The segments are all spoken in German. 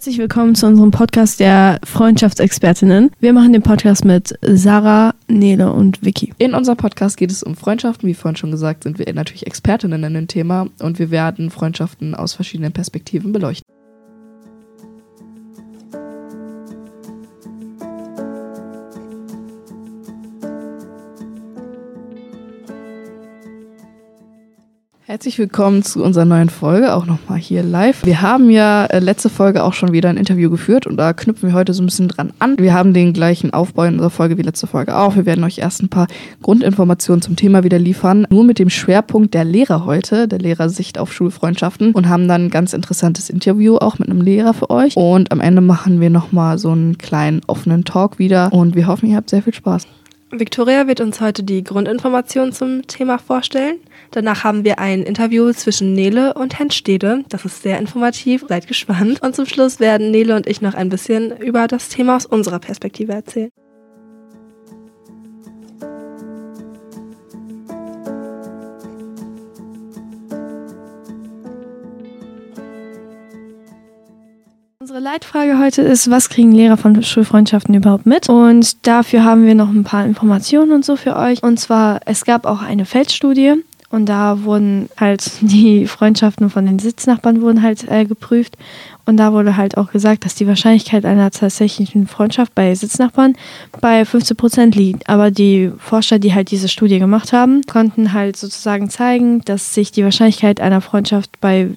Herzlich willkommen zu unserem Podcast der Freundschaftsexpertinnen. Wir machen den Podcast mit Sarah, Nele und Vicky. In unserem Podcast geht es um Freundschaften. Wie vorhin schon gesagt, sind wir natürlich Expertinnen in dem Thema und wir werden Freundschaften aus verschiedenen Perspektiven beleuchten. Herzlich willkommen zu unserer neuen Folge, auch nochmal hier live. Wir haben ja äh, letzte Folge auch schon wieder ein Interview geführt und da knüpfen wir heute so ein bisschen dran an. Wir haben den gleichen Aufbau in unserer Folge wie letzte Folge auch. Wir werden euch erst ein paar Grundinformationen zum Thema wieder liefern, nur mit dem Schwerpunkt der Lehrer heute, der Lehrersicht auf Schulfreundschaften und haben dann ein ganz interessantes Interview auch mit einem Lehrer für euch. Und am Ende machen wir nochmal so einen kleinen offenen Talk wieder und wir hoffen, ihr habt sehr viel Spaß. Victoria wird uns heute die Grundinformationen zum Thema vorstellen. Danach haben wir ein Interview zwischen Nele und Herrn Stede. Das ist sehr informativ, seid gespannt. Und zum Schluss werden Nele und ich noch ein bisschen über das Thema aus unserer Perspektive erzählen. Unsere Leitfrage heute ist, was kriegen Lehrer von Schulfreundschaften überhaupt mit? Und dafür haben wir noch ein paar Informationen und so für euch. Und zwar, es gab auch eine Feldstudie und da wurden halt die Freundschaften von den Sitznachbarn wurden halt äh, geprüft. Und da wurde halt auch gesagt, dass die Wahrscheinlichkeit einer tatsächlichen Freundschaft bei Sitznachbarn bei 15 Prozent liegt. Aber die Forscher, die halt diese Studie gemacht haben, konnten halt sozusagen zeigen, dass sich die Wahrscheinlichkeit einer Freundschaft bei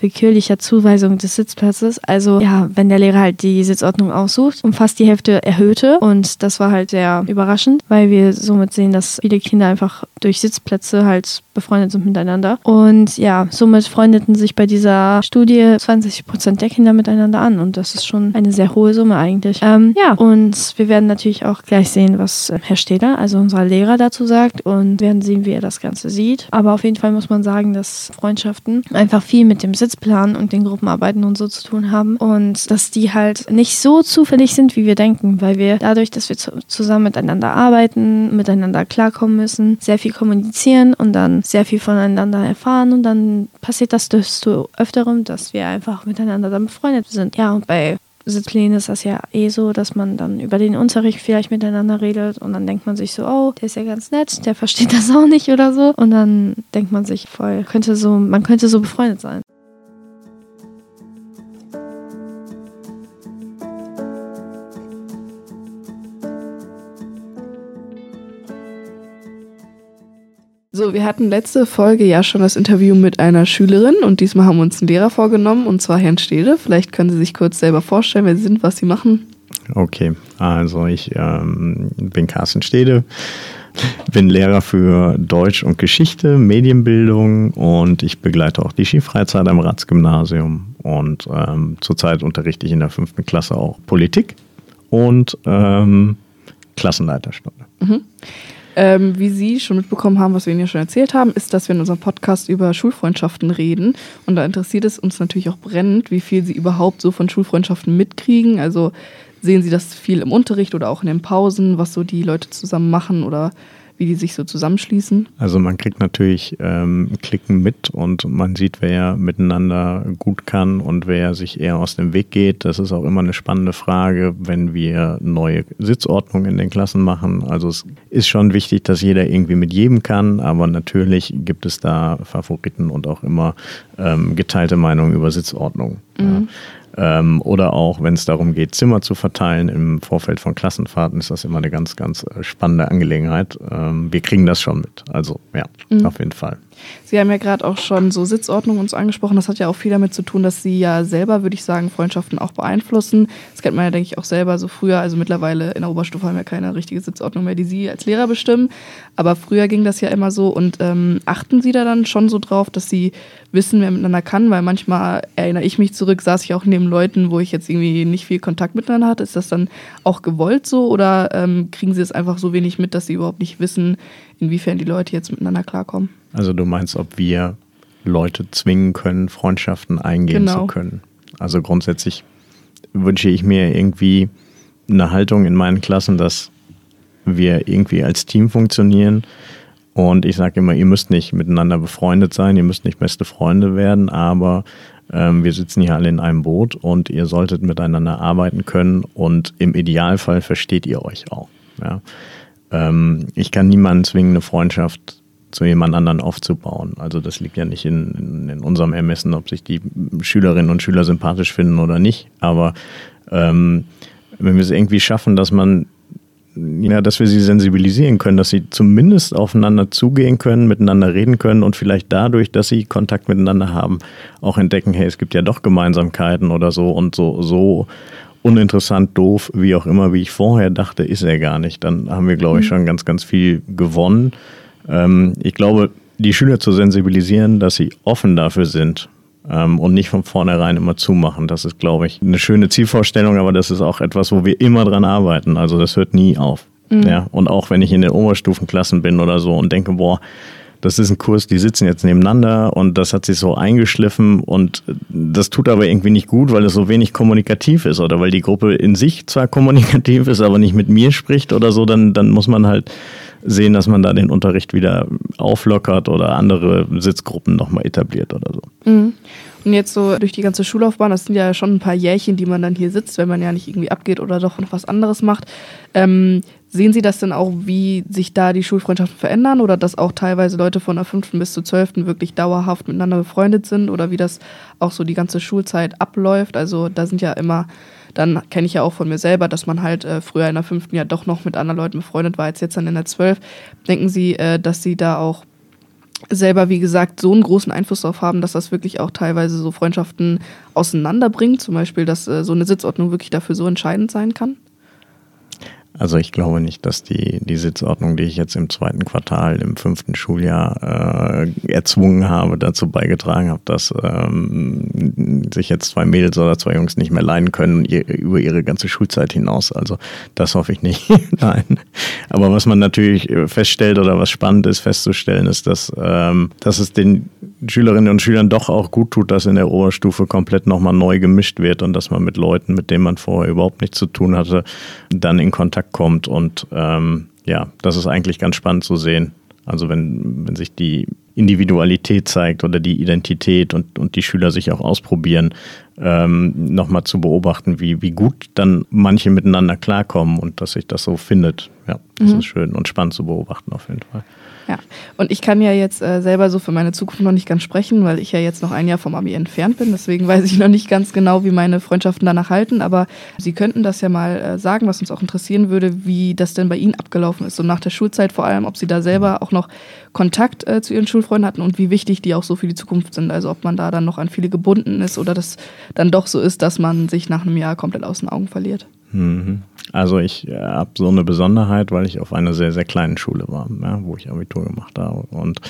willkürlicher Zuweisung des Sitzplatzes. Also ja, wenn der Lehrer halt die Sitzordnung aussucht, um fast die Hälfte erhöhte. Und das war halt sehr überraschend, weil wir somit sehen, dass viele Kinder einfach durch Sitzplätze halt befreundet sind miteinander. Und ja, somit freundeten sich bei dieser Studie 20 Prozent der Kinder miteinander an. Und das ist schon eine sehr hohe Summe eigentlich. Ähm, ja, und wir werden natürlich auch gleich sehen, was Herr Steder, also unser Lehrer, dazu sagt und werden sehen, wie er das Ganze sieht. Aber auf jeden Fall muss man sagen, dass Freundschaften einfach viel mit dem Sitz Sitzplan und den Gruppenarbeiten und so zu tun haben und dass die halt nicht so zufällig sind, wie wir denken, weil wir dadurch, dass wir zusammen miteinander arbeiten, miteinander klarkommen müssen, sehr viel kommunizieren und dann sehr viel voneinander erfahren und dann passiert das desto öfterem, dass wir einfach miteinander dann befreundet sind. Ja, und bei Sitzplänen ist das ja eh so, dass man dann über den Unterricht vielleicht miteinander redet und dann denkt man sich so, oh, der ist ja ganz nett, der versteht das auch nicht oder so. Und dann denkt man sich voll, könnte so, man könnte so befreundet sein. So, wir hatten letzte Folge ja schon das Interview mit einer Schülerin und diesmal haben wir uns einen Lehrer vorgenommen und zwar Herrn Stede. Vielleicht können Sie sich kurz selber vorstellen, wer Sie sind, was Sie machen. Okay, also ich ähm, bin Carsten Stede, bin Lehrer für Deutsch und Geschichte, Medienbildung und ich begleite auch die Skifreizeit am Ratsgymnasium und ähm, zurzeit unterrichte ich in der fünften Klasse auch Politik und ähm, Klassenleiterstunde. Mhm. Ähm, wie Sie schon mitbekommen haben, was wir Ihnen ja schon erzählt haben, ist, dass wir in unserem Podcast über Schulfreundschaften reden. Und da interessiert es uns natürlich auch brennend, wie viel Sie überhaupt so von Schulfreundschaften mitkriegen. Also sehen Sie das viel im Unterricht oder auch in den Pausen, was so die Leute zusammen machen oder wie die sich so zusammenschließen? Also man kriegt natürlich ähm, Klicken mit und man sieht, wer miteinander gut kann und wer sich eher aus dem Weg geht. Das ist auch immer eine spannende Frage, wenn wir neue Sitzordnungen in den Klassen machen. Also es ist schon wichtig, dass jeder irgendwie mit jedem kann, aber natürlich gibt es da Favoriten und auch immer ähm, geteilte Meinungen über Sitzordnungen. Mhm. Ja. Ähm, oder auch, wenn es darum geht, Zimmer zu verteilen im Vorfeld von Klassenfahrten, ist das immer eine ganz, ganz äh, spannende Angelegenheit. Ähm, wir kriegen das schon mit. Also ja, mhm. auf jeden Fall. Sie haben ja gerade auch schon so Sitzordnung uns angesprochen. Das hat ja auch viel damit zu tun, dass Sie ja selber, würde ich sagen, Freundschaften auch beeinflussen. Das kennt man ja, denke ich, auch selber so früher. Also mittlerweile in der Oberstufe haben wir keine richtige Sitzordnung mehr, die Sie als Lehrer bestimmen. Aber früher ging das ja immer so. Und ähm, achten Sie da dann schon so drauf, dass Sie wissen, wer miteinander kann? Weil manchmal erinnere ich mich zurück, saß ich auch neben Leuten, wo ich jetzt irgendwie nicht viel Kontakt miteinander hatte. Ist das dann auch gewollt so? Oder ähm, kriegen Sie es einfach so wenig mit, dass Sie überhaupt nicht wissen, inwiefern die Leute jetzt miteinander klarkommen? Also du meinst, ob wir Leute zwingen können, Freundschaften eingehen genau. zu können. Also grundsätzlich wünsche ich mir irgendwie eine Haltung in meinen Klassen, dass wir irgendwie als Team funktionieren. Und ich sage immer, ihr müsst nicht miteinander befreundet sein, ihr müsst nicht beste Freunde werden, aber ähm, wir sitzen hier alle in einem Boot und ihr solltet miteinander arbeiten können und im Idealfall versteht ihr euch auch. Ja? Ähm, ich kann niemanden zwingen, eine Freundschaft zu jemand anderen aufzubauen. Also das liegt ja nicht in, in, in, unserem Ermessen, ob sich die Schülerinnen und Schüler sympathisch finden oder nicht. Aber ähm, wenn wir es irgendwie schaffen, dass man ja, dass wir sie sensibilisieren können, dass sie zumindest aufeinander zugehen können, miteinander reden können und vielleicht dadurch, dass sie Kontakt miteinander haben, auch entdecken, hey, es gibt ja doch Gemeinsamkeiten oder so und so, so uninteressant, doof, wie auch immer, wie ich vorher dachte, ist er gar nicht. Dann haben wir, glaube ich, mhm. schon ganz, ganz viel gewonnen. Ähm, ich glaube, die Schüler zu sensibilisieren, dass sie offen dafür sind ähm, und nicht von vornherein immer zumachen. Das ist, glaube ich, eine schöne Zielvorstellung, aber das ist auch etwas, wo wir immer dran arbeiten. Also das hört nie auf. Mhm. Ja, und auch wenn ich in den Oberstufenklassen bin oder so und denke, boah, das ist ein Kurs, die sitzen jetzt nebeneinander und das hat sich so eingeschliffen und das tut aber irgendwie nicht gut, weil es so wenig kommunikativ ist oder weil die Gruppe in sich zwar kommunikativ ist, aber nicht mit mir spricht oder so, dann, dann muss man halt sehen, dass man da den Unterricht wieder auflockert oder andere Sitzgruppen nochmal etabliert oder so. Mhm. Und jetzt so durch die ganze Schullaufbahn, das sind ja schon ein paar Jährchen, die man dann hier sitzt, wenn man ja nicht irgendwie abgeht oder doch noch was anderes macht. Ähm, sehen Sie das denn auch, wie sich da die Schulfreundschaften verändern oder dass auch teilweise Leute von der 5. bis zur 12. wirklich dauerhaft miteinander befreundet sind oder wie das auch so die ganze Schulzeit abläuft? Also da sind ja immer dann kenne ich ja auch von mir selber, dass man halt äh, früher in der fünften ja doch noch mit anderen Leuten befreundet war als jetzt dann in der zwölf. Denken Sie, äh, dass Sie da auch selber, wie gesagt, so einen großen Einfluss darauf haben, dass das wirklich auch teilweise so Freundschaften auseinanderbringt? Zum Beispiel, dass äh, so eine Sitzordnung wirklich dafür so entscheidend sein kann? Also ich glaube nicht, dass die, die Sitzordnung, die ich jetzt im zweiten Quartal im fünften Schuljahr äh, erzwungen habe, dazu beigetragen habe, dass ähm, sich jetzt zwei Mädels oder zwei Jungs nicht mehr leiden können ihr, über ihre ganze Schulzeit hinaus. Also das hoffe ich nicht. Nein. Aber was man natürlich feststellt oder was spannend ist festzustellen, ist, dass, ähm, dass es den Schülerinnen und Schülern doch auch gut tut, dass in der Oberstufe komplett nochmal neu gemischt wird und dass man mit Leuten, mit denen man vorher überhaupt nichts zu tun hatte, dann in Kontakt kommt. Und ähm, ja, das ist eigentlich ganz spannend zu sehen. Also wenn, wenn sich die Individualität zeigt oder die Identität und, und die Schüler sich auch ausprobieren, ähm, nochmal zu beobachten, wie, wie gut dann manche miteinander klarkommen und dass sich das so findet. Ja, das mhm. ist schön und spannend zu beobachten auf jeden Fall. Ja, und ich kann ja jetzt äh, selber so für meine Zukunft noch nicht ganz sprechen, weil ich ja jetzt noch ein Jahr vom Abi entfernt bin. Deswegen weiß ich noch nicht ganz genau, wie meine Freundschaften danach halten. Aber Sie könnten das ja mal äh, sagen, was uns auch interessieren würde, wie das denn bei Ihnen abgelaufen ist. So nach der Schulzeit vor allem, ob Sie da selber auch noch Kontakt äh, zu Ihren Schulfreunden hatten und wie wichtig die auch so für die Zukunft sind. Also ob man da dann noch an viele gebunden ist oder das dann doch so ist, dass man sich nach einem Jahr komplett aus den Augen verliert. Mhm. Also ich äh, habe so eine Besonderheit, weil ich auf einer sehr, sehr kleinen Schule war, ja, wo ich Abitur gemacht habe. Und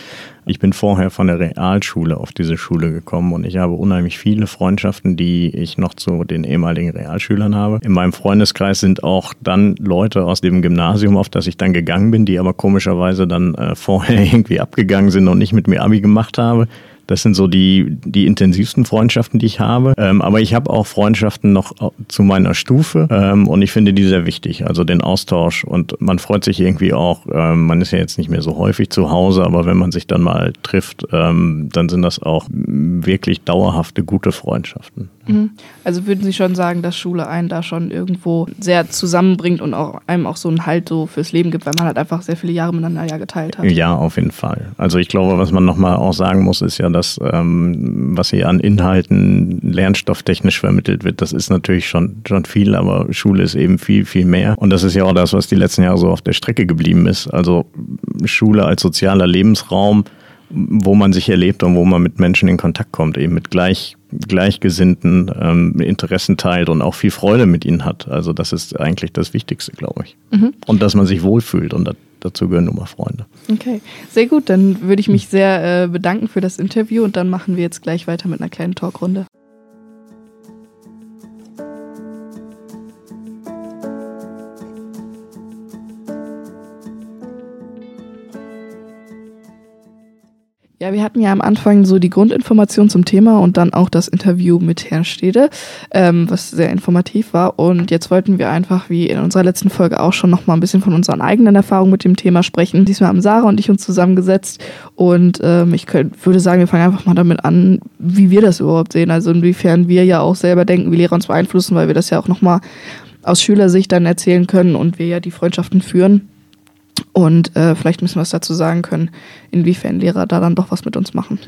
ich bin vorher von der Realschule auf diese Schule gekommen und ich habe unheimlich viele Freundschaften, die ich noch zu den ehemaligen Realschülern habe. In meinem Freundeskreis sind auch dann Leute aus dem Gymnasium, auf das ich dann gegangen bin, die aber komischerweise dann äh, vorher irgendwie abgegangen sind und nicht mit mir Abi gemacht habe. Das sind so die, die intensivsten Freundschaften, die ich habe. Ähm, aber ich habe auch Freundschaften noch zu meiner Stufe ähm, und ich finde die sehr wichtig. Also den Austausch und man freut sich irgendwie auch, ähm, man ist ja jetzt nicht mehr so häufig zu Hause, aber wenn man sich dann mal trifft, ähm, dann sind das auch wirklich dauerhafte, gute Freundschaften. Mhm. Also würden Sie schon sagen, dass Schule einen da schon irgendwo sehr zusammenbringt und auch einem auch so einen Halt so fürs Leben gibt, weil man halt einfach sehr viele Jahre miteinander ja geteilt hat? Ja, auf jeden Fall. Also ich glaube, was man nochmal auch sagen muss, ist ja, dass ähm, was hier an Inhalten lernstofftechnisch vermittelt wird, das ist natürlich schon, schon viel, aber Schule ist eben viel, viel mehr. Und das ist ja auch das, was die letzten Jahre so auf der Strecke geblieben ist. Also Schule als sozialer Lebensraum, wo man sich erlebt und wo man mit Menschen in Kontakt kommt, eben mit gleich, gleichgesinnten ähm, Interessen teilt und auch viel Freude mit ihnen hat. Also das ist eigentlich das Wichtigste, glaube ich. Mhm. Und dass man sich wohlfühlt und dazu gehören nur mal Freunde. Okay, sehr gut. Dann würde ich mich sehr äh, bedanken für das Interview und dann machen wir jetzt gleich weiter mit einer kleinen Talkrunde. Ja, wir hatten ja am Anfang so die Grundinformation zum Thema und dann auch das Interview mit Herrn Stede, ähm, was sehr informativ war. Und jetzt wollten wir einfach, wie in unserer letzten Folge auch schon, noch mal ein bisschen von unseren eigenen Erfahrungen mit dem Thema sprechen. Diesmal haben Sarah und ich uns zusammengesetzt und ähm, ich könnt, würde sagen, wir fangen einfach mal damit an, wie wir das überhaupt sehen. Also inwiefern wir ja auch selber denken, wie Lehrer uns beeinflussen, weil wir das ja auch noch mal aus Schülersicht dann erzählen können und wir ja die Freundschaften führen. Und äh, vielleicht müssen wir was dazu sagen können, inwiefern Lehrer da dann doch was mit uns machen.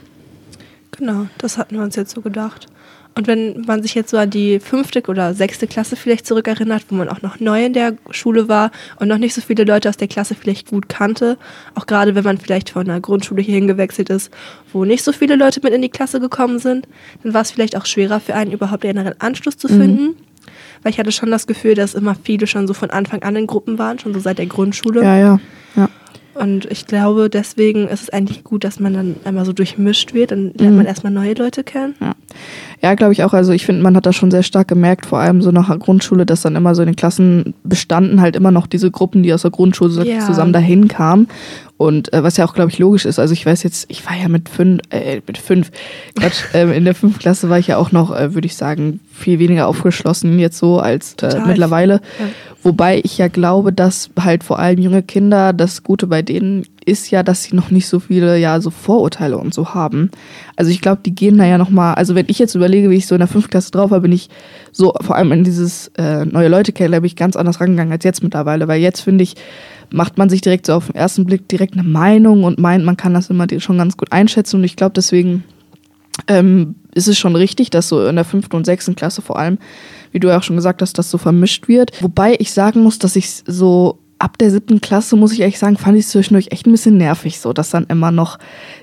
Genau, das hatten wir uns jetzt so gedacht. Und wenn man sich jetzt so an die fünfte oder sechste Klasse vielleicht zurückerinnert, wo man auch noch neu in der Schule war und noch nicht so viele Leute aus der Klasse vielleicht gut kannte, auch gerade wenn man vielleicht von einer Grundschule hierhin gewechselt ist, wo nicht so viele Leute mit in die Klasse gekommen sind, dann war es vielleicht auch schwerer für einen überhaupt einen Anschluss zu finden. Mhm. Weil ich hatte schon das Gefühl, dass immer viele schon so von Anfang an in Gruppen waren, schon so seit der Grundschule. Ja, ja. Und ich glaube, deswegen ist es eigentlich gut, dass man dann einmal so durchmischt wird. Dann lernt mhm. man erstmal neue Leute kennen. Ja, ja glaube ich auch. Also ich finde, man hat das schon sehr stark gemerkt, vor allem so nach der Grundschule, dass dann immer so in den Klassen bestanden halt immer noch diese Gruppen, die aus der Grundschule ja. zusammen dahin kamen. Und äh, was ja auch, glaube ich, logisch ist. Also ich weiß jetzt, ich war ja mit fünf, äh, mit fünf, Quatsch, äh, in der fünften Klasse war ich ja auch noch, äh, würde ich sagen, viel weniger aufgeschlossen jetzt so als äh, mittlerweile. Ja. Wobei ich ja glaube, dass halt vor allem junge Kinder, das Gute bei denen ist ja, dass sie noch nicht so viele, ja, so Vorurteile und so haben. Also ich glaube, die gehen da ja nochmal, also wenn ich jetzt überlege, wie ich so in der fünften Klasse drauf war, bin ich so, vor allem in dieses äh, neue Leute kennen, da bin ich ganz anders rangegangen als jetzt mittlerweile, weil jetzt finde ich, macht man sich direkt so auf den ersten Blick direkt eine Meinung und meint, man kann das immer schon ganz gut einschätzen. Und ich glaube, deswegen ähm, ist es schon richtig, dass so in der fünften und sechsten Klasse vor allem, wie du ja auch schon gesagt hast, das so vermischt wird. Wobei ich sagen muss, dass ich so ab der siebten Klasse, muss ich ehrlich sagen, fand ich es zwischendurch echt ein bisschen nervig, so dass dann immer noch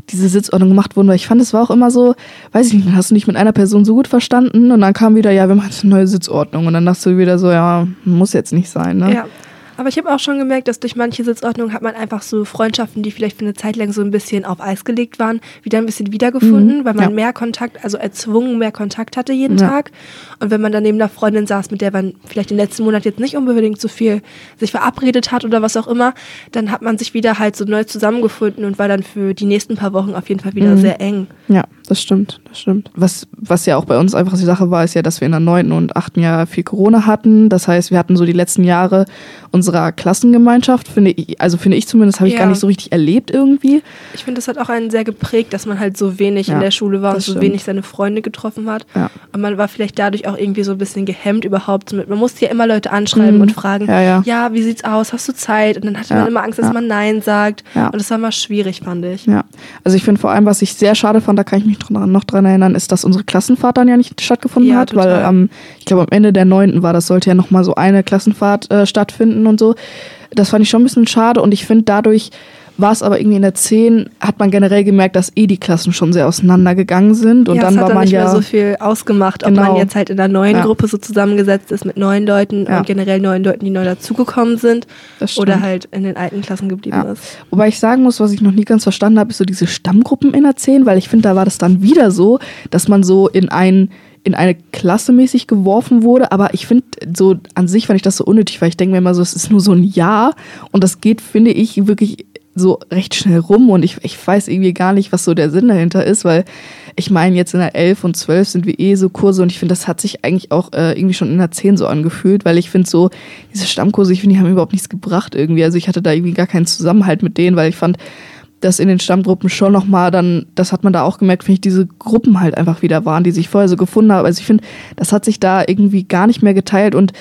diese Sitzordnung gemacht wurden, weil ich fand, es war auch immer so, weiß ich nicht, dann hast du nicht mit einer Person so gut verstanden und dann kam wieder, ja, wir machen eine neue Sitzordnung und dann dachtest du wieder so, ja, muss jetzt nicht sein, ne? Ja, aber ich habe auch schon gemerkt, dass durch manche Sitzordnungen hat man einfach so Freundschaften, die vielleicht für eine Zeit lang so ein bisschen auf Eis gelegt waren, wieder ein bisschen wiedergefunden, mhm, weil man ja. mehr Kontakt, also erzwungen mehr Kontakt hatte jeden ja. Tag. Und wenn man dann neben einer Freundin saß, mit der man vielleicht den letzten Monat jetzt nicht unbedingt so viel sich verabredet hat oder was auch immer, dann hat man sich wieder halt so neu zusammengefunden und war dann für die nächsten paar Wochen auf jeden Fall wieder mhm. sehr eng. Ja, das stimmt, das stimmt. Was, was ja auch bei uns einfach die Sache war, ist ja, dass wir in der neunten und achten Jahr viel Corona hatten. Das heißt, wir hatten so die letzten Jahre unserer Klassengemeinschaft, finde ich, also finde ich zumindest, habe ich ja. gar nicht so richtig erlebt irgendwie. Ich finde, das hat auch einen sehr geprägt, dass man halt so wenig ja, in der Schule war und so wenig seine Freunde getroffen hat. Ja. Und man war vielleicht dadurch auch irgendwie so ein bisschen gehemmt überhaupt. Man musste ja immer Leute anschreiben mhm. und fragen, ja, ja. wie sieht's aus, hast du Zeit? Und dann hatte man immer Angst, dass man Nein sagt. Und das war mal schwierig, fand ich. Ja, also ich finde vor allem, was ich sehr schade fand, da kann ich mich noch dran erinnern, ist, dass unsere Klassenfahrt dann ja nicht stattgefunden hat, total. weil ähm, ich glaube am Ende der neunten war, das sollte ja nochmal so eine Klassenfahrt äh, stattfinden und so. Das fand ich schon ein bisschen schade und ich finde dadurch war es aber irgendwie in der 10, hat man generell gemerkt, dass eh die Klassen schon sehr auseinandergegangen sind. Und ja, dann war dann man nicht ja mehr so viel ausgemacht, ob genau. man jetzt halt in einer neuen ja. Gruppe so zusammengesetzt ist mit neuen Leuten ja. und generell neuen Leuten, die neu dazugekommen sind. Oder halt in den alten Klassen geblieben ist. Wobei ich sagen muss, was ich noch nie ganz verstanden habe, ist so diese Stammgruppen in der 10, weil ich finde, da war das dann wieder so, dass man so in ein in eine Klasse mäßig geworfen wurde, aber ich finde so an sich fand ich das so unnötig, weil ich denke mir immer so, es ist nur so ein Jahr und das geht, finde ich, wirklich so recht schnell rum und ich, ich weiß irgendwie gar nicht, was so der Sinn dahinter ist, weil ich meine, jetzt in der 11 und 12 sind wir eh so Kurse und ich finde, das hat sich eigentlich auch äh, irgendwie schon in der 10 so angefühlt, weil ich finde so, diese Stammkurse, ich finde, die haben überhaupt nichts gebracht irgendwie. Also ich hatte da irgendwie gar keinen Zusammenhalt mit denen, weil ich fand, dass in den Stammgruppen schon nochmal dann, das hat man da auch gemerkt, finde ich, diese Gruppen halt einfach wieder waren, die sich vorher so gefunden haben. Also ich finde, das hat sich da irgendwie gar nicht mehr geteilt und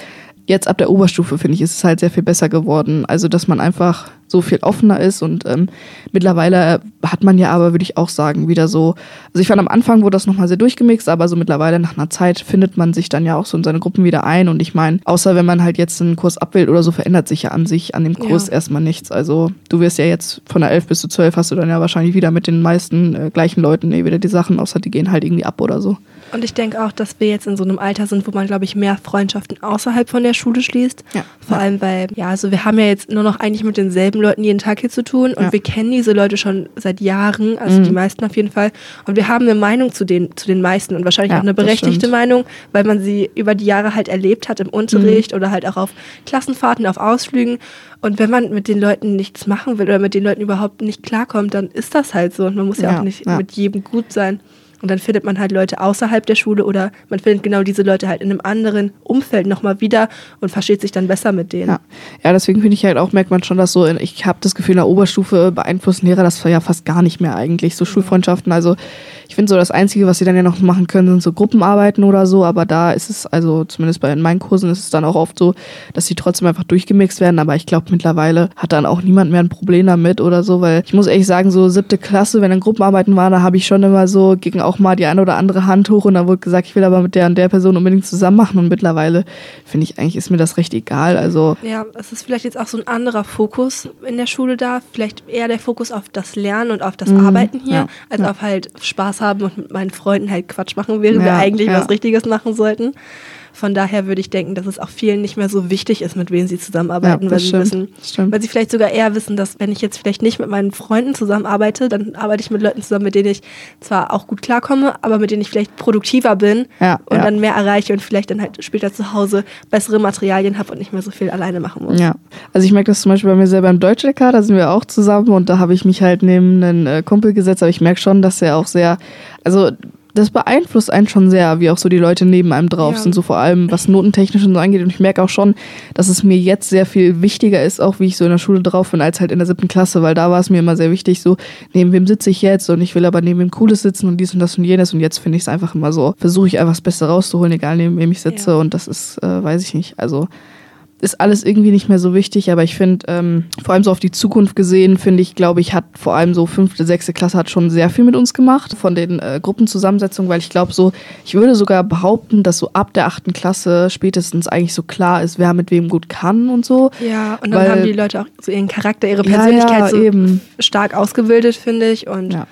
jetzt ab der Oberstufe, finde ich, ist es halt sehr viel besser geworden. Also, dass man einfach so viel offener ist und ähm, mittlerweile hat man ja aber, würde ich auch sagen, wieder so, also ich fand am Anfang wurde das nochmal sehr durchgemixt, aber so mittlerweile nach einer Zeit findet man sich dann ja auch so in seine Gruppen wieder ein und ich meine, außer wenn man halt jetzt einen Kurs abwählt oder so, verändert sich ja an sich an dem Kurs ja. erstmal nichts. Also du wirst ja jetzt von der 11 bis zu 12 hast du dann ja wahrscheinlich wieder mit den meisten äh, gleichen Leuten eh wieder die Sachen, außer die gehen halt irgendwie ab oder so. Und ich denke auch, dass wir jetzt in so einem Alter sind, wo man, glaube ich, mehr Freundschaften außerhalb von der Schule schließt. Ja. Vor allem, weil, ja, also wir haben ja jetzt nur noch eigentlich mit denselben Leuten jeden Tag hier zu tun und Ja. wir kennen diese Leute schon seit Jahren, also Mhm. die meisten auf jeden Fall. Und wir haben eine Meinung zu den, zu den meisten und wahrscheinlich Ja, auch eine berechtigte. Meinung, weil man sie über die Jahre halt erlebt hat im Unterricht Mhm. oder halt auch auf Klassenfahrten, auf Ausflügen. Und wenn man mit den Leuten nichts machen will oder mit den Leuten überhaupt nicht klarkommt, dann ist das halt so. Und man muss ja, Ja, auch nicht ja. mit jedem gut sein. Und dann findet man halt Leute außerhalb der Schule oder man findet genau diese Leute halt in einem anderen Umfeld nochmal wieder und versteht sich dann besser mit denen. Ja, ja deswegen finde ich halt auch, merkt man schon, dass so, in, ich habe das Gefühl, in der Oberstufe beeinflussen Lehrer das ja fast gar nicht mehr eigentlich, so Schulfreundschaften. Also ich finde so, das Einzige, was sie dann ja noch machen können, sind so Gruppenarbeiten oder so, aber da ist es, also zumindest bei in meinen Kursen ist es dann auch oft so, dass sie trotzdem einfach durchgemixt werden, aber ich glaube, mittlerweile hat dann auch niemand mehr ein Problem damit oder so, weil ich muss ehrlich sagen, so siebte Klasse, wenn dann Gruppenarbeiten waren, da habe ich schon immer so gegen auch mal die eine oder andere Hand hoch und da wurde gesagt, ich will aber mit der und der Person unbedingt zusammen machen und mittlerweile finde ich eigentlich ist mir das recht egal, also Ja, es ist vielleicht jetzt auch so ein anderer Fokus in der Schule da. Vielleicht eher der Fokus auf das Lernen und auf das Mhm, Arbeiten hier, ja, als ja. auf halt Spaß haben und mit meinen Freunden halt Quatsch machen, während wir Ja, eigentlich ja. was Richtiges machen sollten. Von daher würde ich denken, dass es auch vielen nicht mehr so wichtig ist, mit wem sie zusammenarbeiten, Ja, weil das sie stimmt, wissen, stimmt. weil sie vielleicht sogar eher wissen, dass wenn ich jetzt vielleicht nicht mit meinen Freunden zusammenarbeite, dann arbeite ich mit Leuten zusammen, mit denen ich zwar auch gut klarkomme, aber mit denen ich vielleicht produktiver bin Ja, und ja. dann mehr erreiche und vielleicht dann halt später zu Hause bessere Materialien habe und nicht mehr so viel alleine machen muss. Ja, also ich merke das zum Beispiel bei mir selber im Deutsch-LK, da sind wir auch zusammen und da habe ich mich halt neben einen äh, Kumpel gesetzt, aber ich merke schon, dass er auch sehr, also das beeinflusst einen schon sehr, wie auch so die Leute neben einem drauf Ja. sind, so vor allem was notentechnisch und so angeht. Und ich merke auch schon, dass es mir jetzt sehr viel wichtiger ist, auch wie ich so in der Schule drauf bin, als halt in der siebten Klasse, weil da war es mir immer sehr wichtig, so neben wem sitze ich jetzt und ich will aber neben wem Cooles sitzen und dies und das und jenes und jetzt finde ich es einfach immer so, versuche ich einfach das Beste rauszuholen, egal neben wem ich sitze Ja. und das ist, äh, weiß ich nicht, also ist alles irgendwie nicht mehr so wichtig, aber ich finde, ähm, vor allem so auf die Zukunft gesehen, finde ich, glaube ich, hat vor allem so fünfte, sechste Klasse hat schon sehr viel mit uns gemacht von den äh, Gruppenzusammensetzungen, weil ich glaube so, ich würde sogar behaupten, dass so ab der achten Klasse spätestens eigentlich so klar ist, wer mit wem gut kann und so. Ja, und dann Weil- haben die Leute auch so ihren Charakter, ihre Ja, Persönlichkeit ja, so eben. stark ausgebildet, finde ich. Und Ja.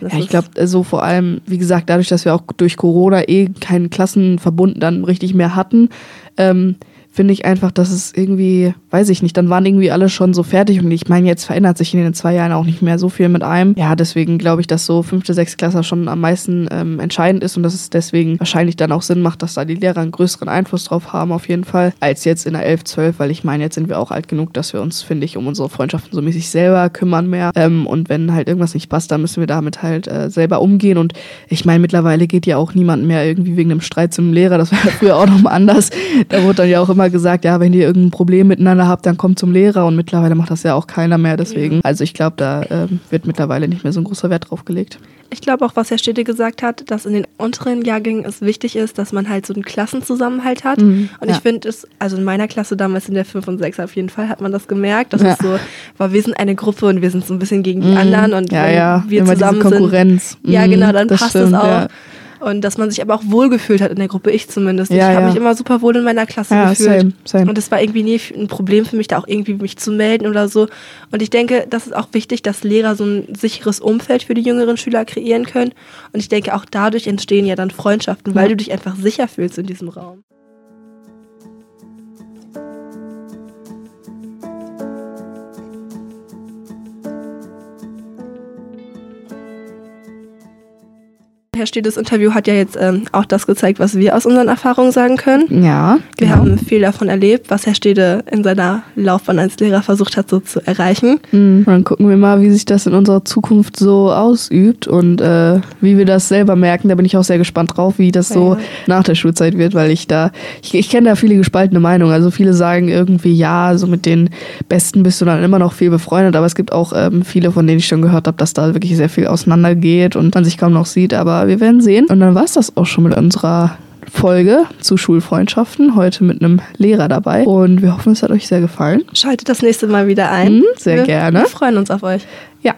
das Ja, ich glaube, so vor allem, wie gesagt, dadurch, dass wir auch durch Corona eh keinen Klassenverbund dann richtig mehr hatten, ähm, finde ich einfach, dass es irgendwie, weiß ich nicht, dann waren irgendwie alle schon so fertig und ich meine, jetzt verändert sich in den zwei Jahren auch nicht mehr so viel mit einem. Ja, deswegen glaube ich, dass so fünfte, sechste Klasse schon am meisten ähm, entscheidend ist und dass es deswegen wahrscheinlich dann auch Sinn macht, dass da die Lehrer einen größeren Einfluss drauf haben, auf jeden Fall, als jetzt in der 11, 12, weil ich meine, jetzt sind wir auch alt genug, dass wir uns, finde ich, um unsere Freundschaften so mäßig selber kümmern mehr. Ähm, und wenn halt irgendwas nicht passt, dann müssen wir damit halt äh, selber umgehen. Und ich meine, mittlerweile geht ja auch niemand mehr irgendwie wegen einem Streit zum Lehrer. Das war ja früher auch noch mal anders. Da wurde dann ja auch immer gesagt, ja, wenn ihr irgendein Problem miteinander habt, dann kommt zum Lehrer. Und mittlerweile macht das ja auch keiner mehr. Deswegen, also ich glaube, da ähm, wird mittlerweile nicht mehr so ein großer Wert drauf gelegt. Ich glaube auch, was Herr Städte gesagt hat, dass in den unteren Jahrgängen es wichtig ist, dass man halt so einen Klassenzusammenhalt hat. Mhm, und ja. ich finde es, also in meiner Klasse damals in der 5 und 6 auf jeden Fall hat man das gemerkt, dass Ja. es so war, wir sind eine Gruppe und wir sind so ein bisschen gegen die Mhm. anderen und ja, wenn ja, wir immer zusammen diese sind. Konkurrenz. Ja, Mhm, genau, dann das passt es stimmt, auch. Und dass man sich aber auch wohlgefühlt hat in der Gruppe, ich zumindest. Ja, ich habe ja. mich immer super wohl in meiner Klasse Ja, gefühlt. same, same. Und es war irgendwie nie ein Problem für mich, da auch irgendwie mich zu melden oder so. Und ich denke, das ist auch wichtig, dass Lehrer so ein sicheres Umfeld für die jüngeren Schüler kreieren können. Und ich denke, auch dadurch entstehen ja dann Freundschaften, weil du dich einfach sicher fühlst in diesem Raum. Herr Stedes Interview hat ja jetzt ähm, auch das gezeigt, was wir aus unseren Erfahrungen sagen können. Ja, Wir genau. haben viel davon erlebt, was Herr Stede in seiner Laufbahn als Lehrer versucht hat, so zu erreichen. Mhm. Dann gucken wir mal, wie sich das in unserer Zukunft so ausübt und äh, wie wir das selber merken. Da bin ich auch sehr gespannt drauf, wie das so Ja. nach der Schulzeit wird, weil ich da, ich, ich kenne da viele gespaltene Meinungen. Also viele sagen irgendwie, ja, so mit den Besten bist du dann immer noch viel befreundet, aber es gibt auch ähm, viele, von denen ich schon gehört habe, dass da wirklich sehr viel auseinandergeht und man sich kaum noch sieht, aber wir werden sehen. Und dann war es das auch schon mit unserer Folge zu Schulfreundschaften. Heute mit einem Lehrer dabei. Und wir hoffen, es hat euch sehr gefallen. Schaltet das nächste Mal wieder ein. Mhm, sehr wir, gerne. Wir freuen uns auf euch. Ja,